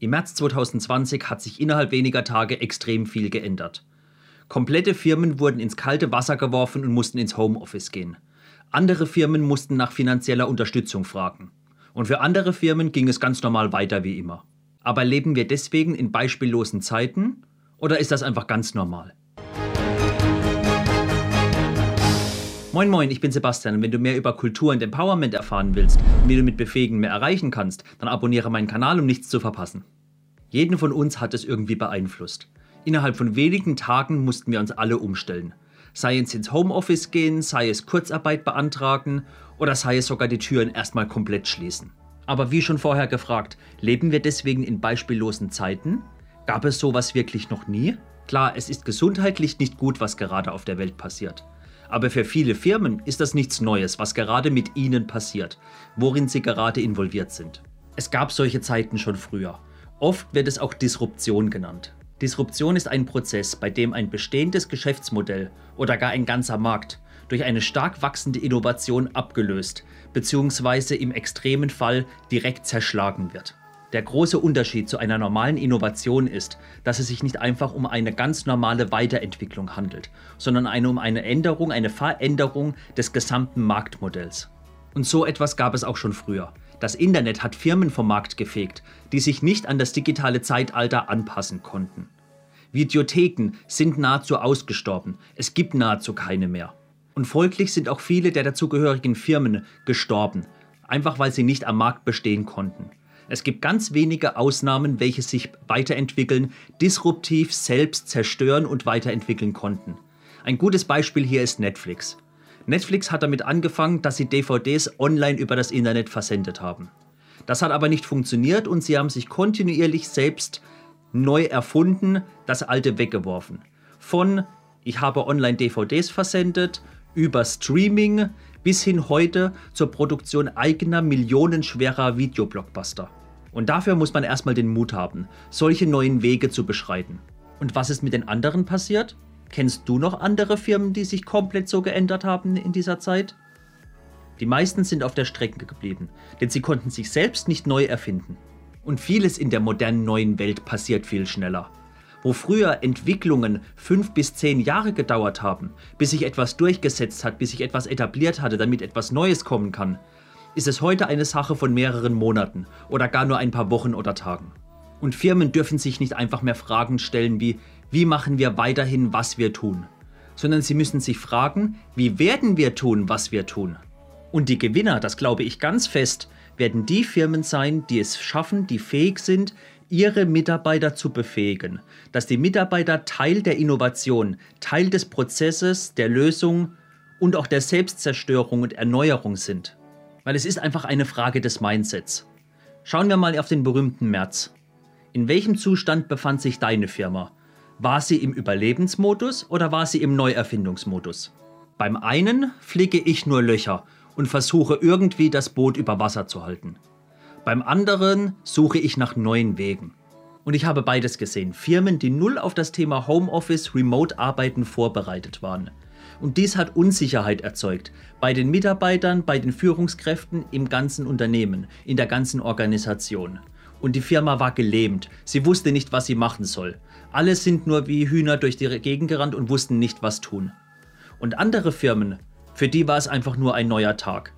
Im März 2020 hat sich innerhalb weniger Tage extrem viel geändert. Komplette Firmen wurden ins kalte Wasser geworfen und mussten ins Homeoffice gehen. Andere Firmen mussten nach finanzieller Unterstützung fragen. Und für andere Firmen ging es ganz normal weiter wie immer. Aber leben wir deswegen in beispiellosen Zeiten oder ist das einfach ganz normal? Moin Moin, ich bin Sebastian und wenn du mehr über Kultur und Empowerment erfahren willst und wie du mit Befähigen mehr erreichen kannst, dann abonniere meinen Kanal, um nichts zu verpassen. Jeden von uns hat es irgendwie beeinflusst. Innerhalb von wenigen Tagen mussten wir uns alle umstellen. Sei es ins Homeoffice gehen, sei es Kurzarbeit beantragen oder sei es sogar die Türen erstmal komplett schließen. Aber wie schon vorher gefragt, leben wir deswegen in beispiellosen Zeiten? Gab es sowas wirklich noch nie? Klar, es ist gesundheitlich nicht gut, was gerade auf der Welt passiert. Aber für viele Firmen ist das nichts Neues, was gerade mit ihnen passiert, worin sie gerade involviert sind. Es gab solche Zeiten schon früher. Oft wird es auch Disruption genannt. Disruption ist ein Prozess, bei dem ein bestehendes Geschäftsmodell oder gar ein ganzer Markt durch eine stark wachsende Innovation abgelöst bzw. im extremen Fall direkt zerschlagen wird. Der große Unterschied zu einer normalen Innovation ist, dass es sich nicht einfach um eine ganz normale Weiterentwicklung handelt, sondern eine, um eine Änderung, eine Veränderung des gesamten Marktmodells. Und so etwas gab es auch schon früher. Das Internet hat Firmen vom Markt gefegt, die sich nicht an das digitale Zeitalter anpassen konnten. Videotheken sind nahezu ausgestorben, es gibt nahezu keine mehr. Und folglich sind auch viele der dazugehörigen Firmen gestorben, einfach weil sie nicht am Markt bestehen konnten. Es gibt ganz wenige Ausnahmen, welche sich weiterentwickeln, disruptiv selbst zerstören und weiterentwickeln konnten. Ein gutes Beispiel hier ist Netflix. Netflix hat damit angefangen, dass sie DVDs online über das Internet versendet haben. Das hat aber nicht funktioniert und sie haben sich kontinuierlich selbst neu erfunden, das alte weggeworfen. Von ich habe online DVDs versendet, über Streaming bis hin heute zur Produktion eigener millionenschwerer Videoblockbuster. Und dafür muss man erstmal den Mut haben, solche neuen Wege zu beschreiten. Und was ist mit den anderen passiert? Kennst du noch andere Firmen, die sich komplett so geändert haben in dieser Zeit? Die meisten sind auf der Strecke geblieben, denn sie konnten sich selbst nicht neu erfinden. Und vieles in der modernen neuen Welt passiert viel schneller. Wo früher Entwicklungen fünf bis zehn Jahre gedauert haben, bis sich etwas durchgesetzt hat, bis sich etwas etabliert hatte, damit etwas Neues kommen kann, ist es heute eine Sache von mehreren Monaten oder gar nur ein paar Wochen oder Tagen. Und Firmen dürfen sich nicht einfach mehr Fragen stellen wie, wie machen wir weiterhin, was wir tun, sondern sie müssen sich fragen, wie werden wir tun, was wir tun. Und die Gewinner, das glaube ich ganz fest, werden die Firmen sein, die es schaffen, die fähig sind, ihre Mitarbeiter zu befähigen, dass die Mitarbeiter Teil der Innovation, Teil des Prozesses, der Lösung und auch der Selbstzerstörung und Erneuerung sind weil es ist einfach eine Frage des Mindsets. Schauen wir mal auf den berühmten März. In welchem Zustand befand sich deine Firma? War sie im Überlebensmodus oder war sie im Neuerfindungsmodus? Beim einen flicke ich nur Löcher und versuche irgendwie das Boot über Wasser zu halten. Beim anderen suche ich nach neuen Wegen. Und ich habe beides gesehen. Firmen, die null auf das Thema Homeoffice, Remote-Arbeiten vorbereitet waren. Und dies hat Unsicherheit erzeugt bei den Mitarbeitern, bei den Führungskräften im ganzen Unternehmen, in der ganzen Organisation. Und die Firma war gelähmt. Sie wusste nicht, was sie machen soll. Alle sind nur wie Hühner durch die Gegend gerannt und wussten nicht, was tun. Und andere Firmen, für die war es einfach nur ein neuer Tag.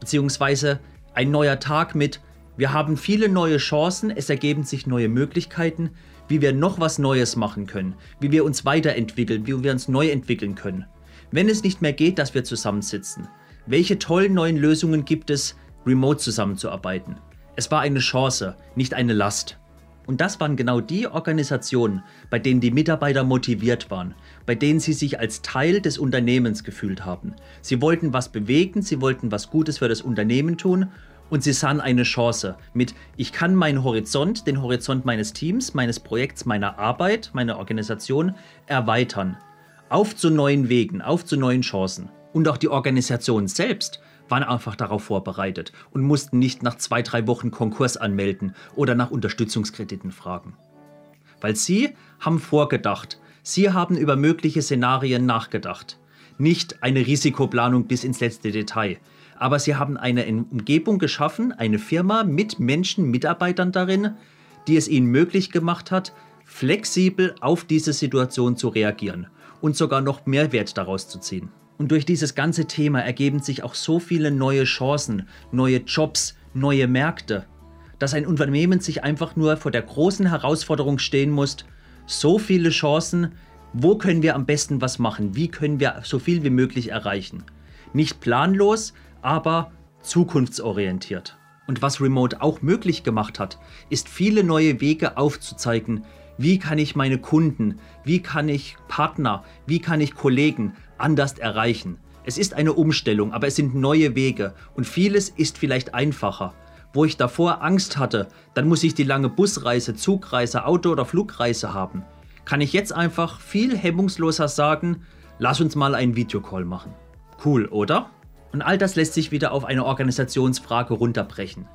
Beziehungsweise ein neuer Tag mit, wir haben viele neue Chancen, es ergeben sich neue Möglichkeiten, wie wir noch was Neues machen können, wie wir uns weiterentwickeln, wie wir uns neu entwickeln können. Wenn es nicht mehr geht, dass wir zusammensitzen, welche tollen neuen Lösungen gibt es, remote zusammenzuarbeiten? Es war eine Chance, nicht eine Last. Und das waren genau die Organisationen, bei denen die Mitarbeiter motiviert waren, bei denen sie sich als Teil des Unternehmens gefühlt haben. Sie wollten was bewegen, sie wollten was Gutes für das Unternehmen tun und sie sahen eine Chance mit, ich kann meinen Horizont, den Horizont meines Teams, meines Projekts, meiner Arbeit, meiner Organisation erweitern auf zu neuen Wegen, auf zu neuen Chancen. Und auch die Organisation selbst waren einfach darauf vorbereitet und mussten nicht nach zwei, drei Wochen Konkurs anmelden oder nach Unterstützungskrediten fragen. Weil sie haben vorgedacht, sie haben über mögliche Szenarien nachgedacht. Nicht eine Risikoplanung bis ins letzte Detail, aber sie haben eine Umgebung geschaffen, eine Firma mit Menschen, Mitarbeitern darin, die es ihnen möglich gemacht hat, flexibel auf diese Situation zu reagieren und sogar noch Mehrwert daraus zu ziehen. Und durch dieses ganze Thema ergeben sich auch so viele neue Chancen, neue Jobs, neue Märkte, dass ein Unternehmen sich einfach nur vor der großen Herausforderung stehen muss, so viele Chancen, wo können wir am besten was machen, wie können wir so viel wie möglich erreichen. Nicht planlos, aber zukunftsorientiert. Und was Remote auch möglich gemacht hat, ist viele neue Wege aufzuzeigen, wie kann ich meine Kunden, wie kann ich Partner, wie kann ich Kollegen anders erreichen. Es ist eine Umstellung, aber es sind neue Wege und vieles ist vielleicht einfacher. Wo ich davor Angst hatte, dann muss ich die lange Busreise, Zugreise, Auto- oder Flugreise haben. Kann ich jetzt einfach viel hemmungsloser sagen, lass uns mal einen Videocall machen. Cool, oder? Und all das lässt sich wieder auf eine Organisationsfrage runterbrechen.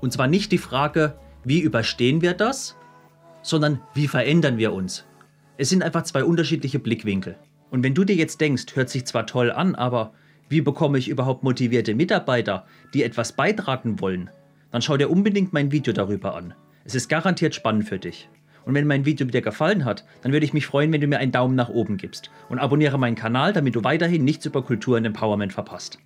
Und zwar nicht die Frage, wie überstehen wir das, sondern wie verändern wir uns? Es sind einfach zwei unterschiedliche Blickwinkel. Und wenn du dir jetzt denkst, hört sich zwar toll an, aber wie bekomme ich überhaupt motivierte Mitarbeiter, die etwas beitragen wollen, dann schau dir unbedingt mein Video darüber an. Es ist garantiert spannend für dich. Und wenn mein Video dir gefallen hat, dann würde ich mich freuen, wenn du mir einen Daumen nach oben gibst und abonniere meinen Kanal, damit du weiterhin nichts über Kultur und Empowerment verpasst.